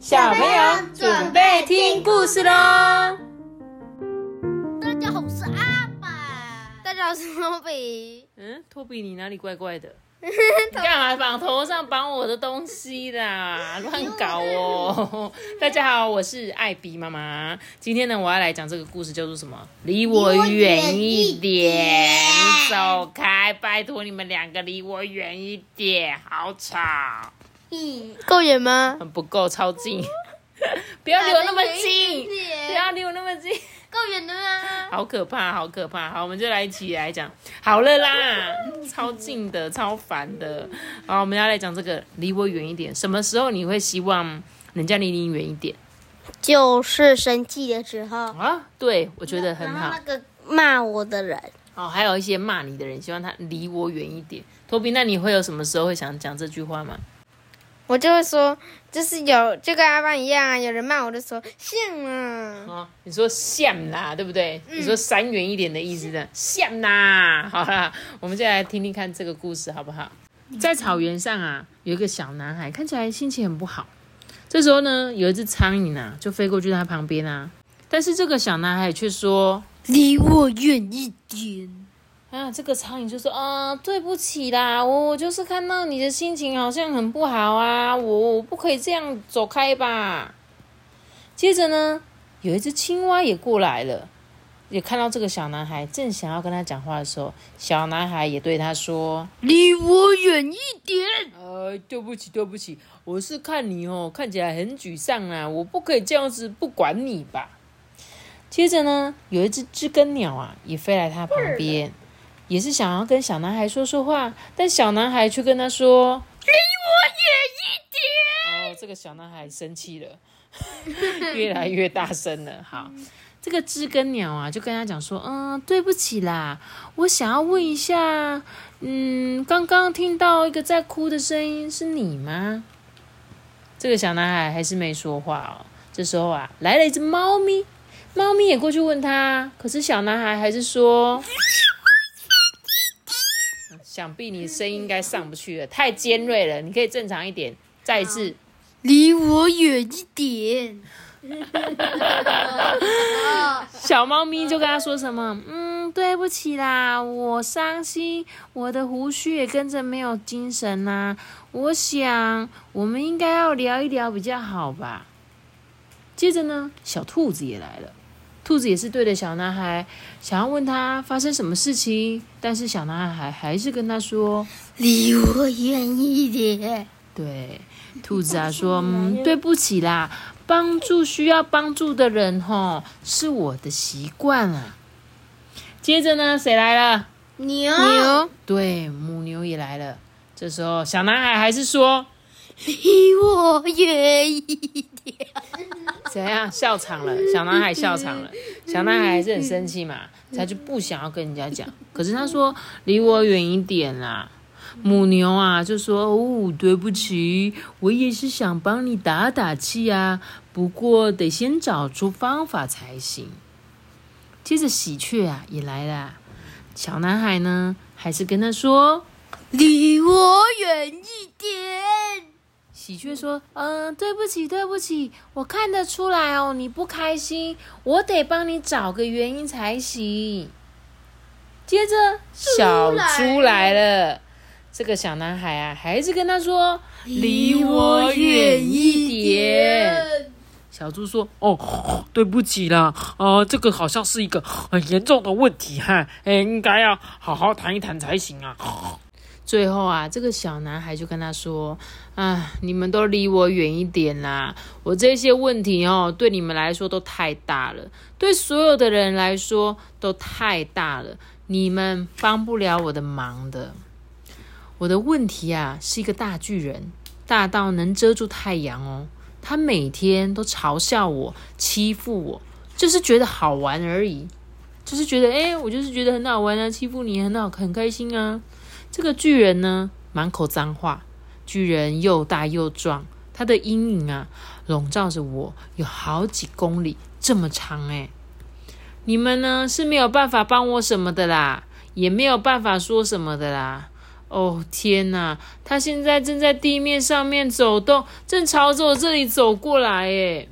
小朋友准备听故事喽！大家好，我是阿爸。大家好，我是托比。嗯，托比，你哪里怪怪的？你干嘛绑头上绑我的东西啦？乱搞哦！大家好，我是艾比妈妈。今天呢，我要来讲这个故事，叫做什么？离我远一点，你走开！拜托你们两个离我远一点，好吵。嗯，够远吗？很不够，超近。不要离我那么近，不要离我那么近。够远的吗？好可怕，好可怕！好，我们就来一起来讲。好了啦，超近的，超烦的。好，我们要来讲这个，离我远一点。什么时候你会希望人家离你远一点？就是生气的时候啊。对，我觉得很好。那个骂我的人，哦，还有一些骂你的人，希望他离我远一点。托比，那你会有什么时候会想讲这句话吗？我就会说，就是有就跟阿邦一样啊，有人骂我就说像啊，哦，你说像啦，对不对？你说三元一点的意思的像啦，好啦，我们就来听听看这个故事好不好？在草原上啊，有一个小男孩，看起来心情很不好。这时候呢，有一只苍蝇啊，就飞过去他旁边啊，但是这个小男孩却说：“离我远一点。”啊，这个苍蝇就说：“啊，对不起啦，我我就是看到你的心情好像很不好啊，我我不可以这样走开吧。”接着呢，有一只青蛙也过来了，也看到这个小男孩正想要跟他讲话的时候，小男孩也对他说：“离我远一点。”呃，对不起，对不起，我是看你哦，看起来很沮丧啊，我不可以这样子不管你吧。接着呢，有一只知更鸟啊，也飞来他旁边。也是想要跟小男孩说说话，但小男孩却跟他说：“离我远一点。”哦，这个小男孩生气了，越来越大声了。好，这个知更鸟啊，就跟他讲说：“嗯，对不起啦，我想要问一下，嗯，刚刚听到一个在哭的声音，是你吗？”这个小男孩还是没说话哦。这时候啊，来了一只猫咪，猫咪也过去问他，可是小男孩还是说。想必你声音应该上不去了，太尖锐了。你可以正常一点，再一次，离我远一点。小猫咪就跟他说什么？嗯，对不起啦，我伤心，我的胡须也跟着没有精神啦。我想，我们应该要聊一聊比较好吧。接着呢，小兔子也来了。兔子也是对着小男孩，想要问他发生什么事情，但是小男孩还是跟他说：“离我远一点。”对，兔子啊说：“嗯，对不起啦，帮助需要帮助的人，吼，是我的习惯啊。”接着呢，谁来了？牛。牛。对，母牛也来了。这时候，小男孩还是说：“ 离我远一”怎样笑场了？小男孩笑场了。小男孩还是很生气嘛，他就不想要跟人家讲。可是他说：“离我远一点啦。”母牛啊就说：“哦，对不起，我也是想帮你打打气啊，不过得先找出方法才行。”接着喜鹊啊也来了。小男孩呢还是跟他说：“离我远一点。”喜鹊说：“嗯，对不起，对不起，我看得出来哦，你不开心，我得帮你找个原因才行。”接着，小猪来了，这个小男孩啊，还是跟他说：“离我远一点。”小猪说：“哦，对不起啦，啊，这个好像是一个很严重的问题哈，哎，应该要好好谈一谈才行啊。”最后啊，这个小男孩就跟他说：“啊，你们都离我远一点啦！我这些问题哦，对你们来说都太大了，对所有的人来说都太大了，你们帮不了我的忙的。我的问题啊，是一个大巨人，大到能遮住太阳哦。他每天都嘲笑我，欺负我，就是觉得好玩而已，就是觉得，哎，我就是觉得很好玩啊，欺负你很好，很开心啊。”这个巨人呢，满口脏话。巨人又大又壮，他的阴影啊，笼罩着我，有好几公里这么长哎。你们呢是没有办法帮我什么的啦，也没有办法说什么的啦。哦天哪！他现在正在地面上面走动，正朝着我这里走过来。哎，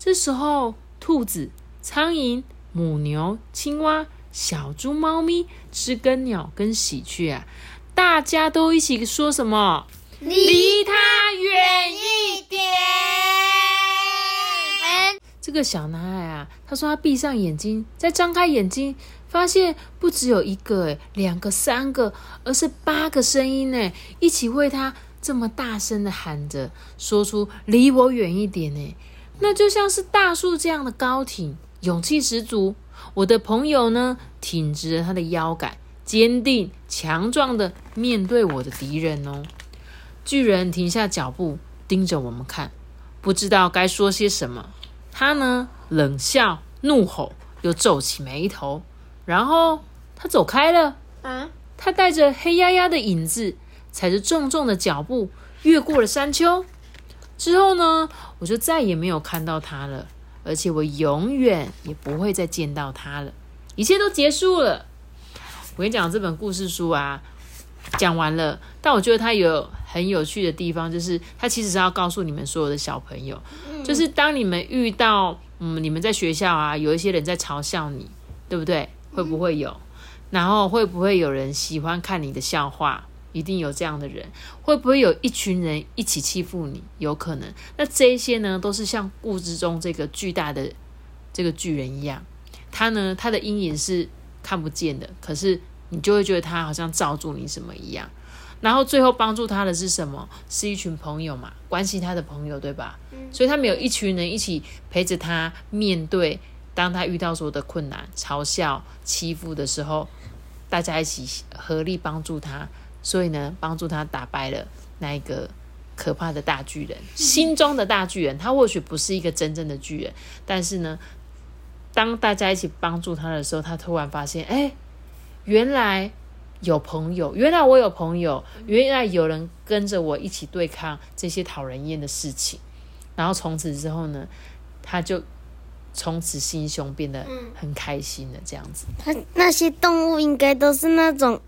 这时候，兔子、苍蝇、母牛、青蛙、小猪、猫咪、知更鸟跟喜鹊啊，大家都一起说什么？离它远一点。这个小男孩啊，他说他闭上眼睛，再张开眼睛。发现不只有一个诶，两个、三个，而是八个声音呢，一起为他这么大声的喊着，说出“离我远一点”呢，那就像是大树这样的高挺，勇气十足。我的朋友呢，挺直了他的腰杆，坚定强壮的面对我的敌人哦。巨人停下脚步，盯着我们看，不知道该说些什么。他呢，冷笑、怒吼，又皱起眉头。然后他走开了。啊！他带着黑压压的影子，踩着重重的脚步，越过了山丘。之后呢，我就再也没有看到他了，而且我永远也不会再见到他了。一切都结束了。我跟你讲，这本故事书啊，讲完了。但我觉得它有很有趣的地方，就是它其实是要告诉你们所有的小朋友，就是当你们遇到，嗯，你们在学校啊，有一些人在嘲笑你，对不对？会不会有？然后会不会有人喜欢看你的笑话？一定有这样的人。会不会有一群人一起欺负你？有可能。那这些呢，都是像故事中这个巨大的这个巨人一样，他呢，他的阴影是看不见的，可是你就会觉得他好像罩住你什么一样。然后最后帮助他的是什么？是一群朋友嘛，关心他的朋友，对吧？所以他们有一群人一起陪着他面对。当他遇到所有的困难、嘲笑、欺负的时候，大家一起合力帮助他，所以呢，帮助他打败了那一个可怕的大巨人，心中的大巨人。他或许不是一个真正的巨人，但是呢，当大家一起帮助他的时候，他突然发现，哎，原来有朋友，原来我有朋友，原来有人跟着我一起对抗这些讨人厌的事情。然后从此之后呢，他就。从此心胸变得很开心的这样子。那那些动物应该都是那种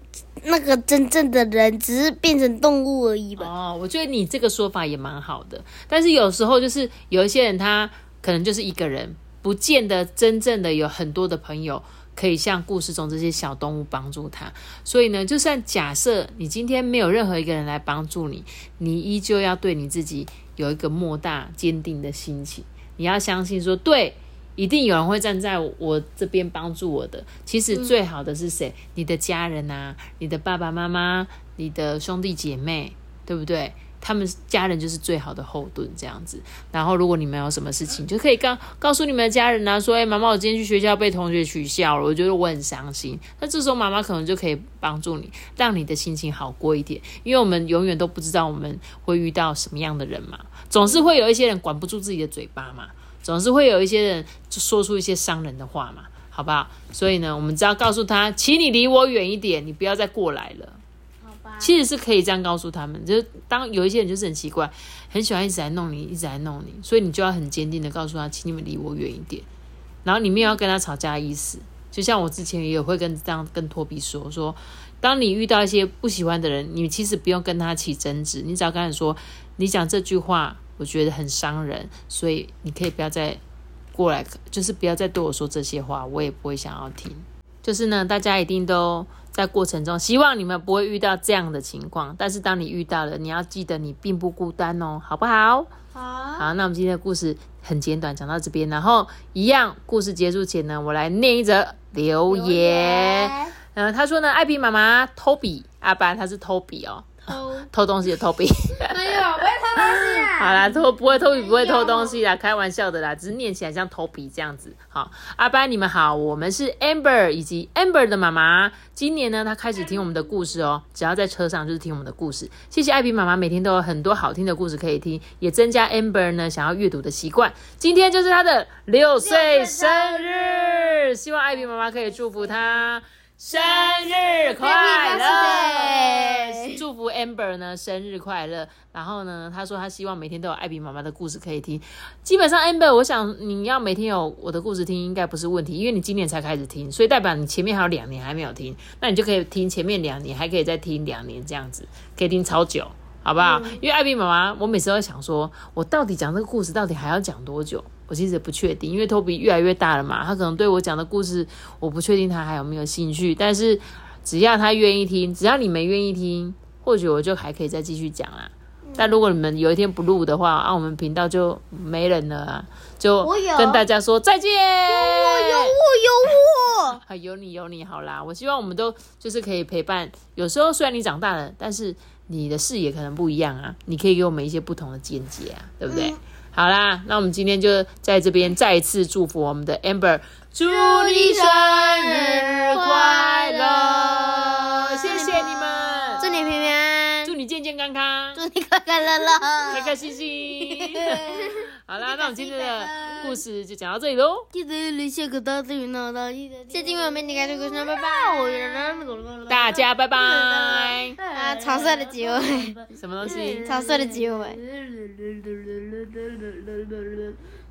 那个真正的人，只是变成动物而已吧？哦，我觉得你这个说法也蛮好的。但是有时候就是有一些人，他可能就是一个人，不见得真正的有很多的朋友可以像故事中这些小动物帮助他。所以呢，就算假设你今天没有任何一个人来帮助你，你依旧要对你自己有一个莫大坚定的心情。你要相信说，对。一定有人会站在我这边帮助我的。其实最好的是谁？你的家人啊，你的爸爸妈妈，你的兄弟姐妹，对不对？他们家人就是最好的后盾，这样子。然后如果你们有什么事情，就可以告告诉你们的家人啊，说：“哎，妈妈，我今天去学校被同学取笑了，我觉得我很伤心。”那这时候妈妈可能就可以帮助你，让你的心情好过一点。因为我们永远都不知道我们会遇到什么样的人嘛，总是会有一些人管不住自己的嘴巴嘛。总是会有一些人就说出一些伤人的话嘛，好不好？所以呢，我们只要告诉他，请你离我远一点，你不要再过来了。好吧。其实是可以这样告诉他们，就是当有一些人就是很奇怪，很喜欢一直来弄你，一直来弄你，所以你就要很坚定的告诉他，请你们离我远一点。然后你们要跟他吵架的意思，就像我之前也会跟这样跟托比说，说当你遇到一些不喜欢的人，你其实不用跟他起争执，你只要跟他说，你讲这句话。我觉得很伤人，所以你可以不要再过来，就是不要再对我说这些话，我也不会想要听。就是呢，大家一定都在过程中，希望你们不会遇到这样的情况。但是当你遇到了，你要记得你并不孤单哦，好不好？好。好，那我们今天的故事很简短，讲到这边。然后一样，故事结束前呢，我来念一则留言。嗯，他说呢，艾比妈妈偷笔，阿班他是偷笔哦。偷偷东西的偷笔，没有，不会偷东西啊。好啦，偷不会偷笔，不会偷东西啦，开玩笑的啦，只是念起来像偷笔这样子。好，阿班你们好，我们是 Amber 以及 Amber 的妈妈。今年呢，她开始听我们的故事哦，只要在车上就是听我们的故事。谢谢艾比妈妈，每天都有很多好听的故事可以听，也增加 Amber 呢想要阅读的习惯。今天就是她的六岁生日，希望艾比妈妈可以祝福她生日快乐，Amber。呢生日快乐，然后呢，他说他希望每天都有艾比妈妈的故事可以听。基本上 Amber，我想你要每天有我的故事听，应该不是问题，因为你今年才开始听，所以代表你前面还有两年还没有听，那你就可以听前面两年，还可以再听两年这样子，可以听超久。好不好？因为艾比妈妈，我每次都想说，我到底讲这个故事到底还要讲多久？我其实不确定，因为托比越来越大了嘛，他可能对我讲的故事，我不确定他还有没有兴趣。但是只要他愿意听，只要你们愿意听，或许我就还可以再继续讲啦。但如果你们有一天不录的话，啊，我们频道就没人了啊，就跟大家说再见。有我有我有我，啊，有你有你好啦。我希望我们都就是可以陪伴。有时候虽然你长大了，但是。你的视野可能不一样啊，你可以给我们一些不同的见解啊，对不对？好啦，那我们今天就在这边再一次祝福我们的 Amber，祝你生日快乐！你健健康康，祝你快快乐乐，开开心心。好啦，那我们今天的故事就讲到这里喽。记得留下个大字云呢，下期我们你看这个拜拜。大家拜拜。啊，超帅的结尾。什么东西？超帅的结尾。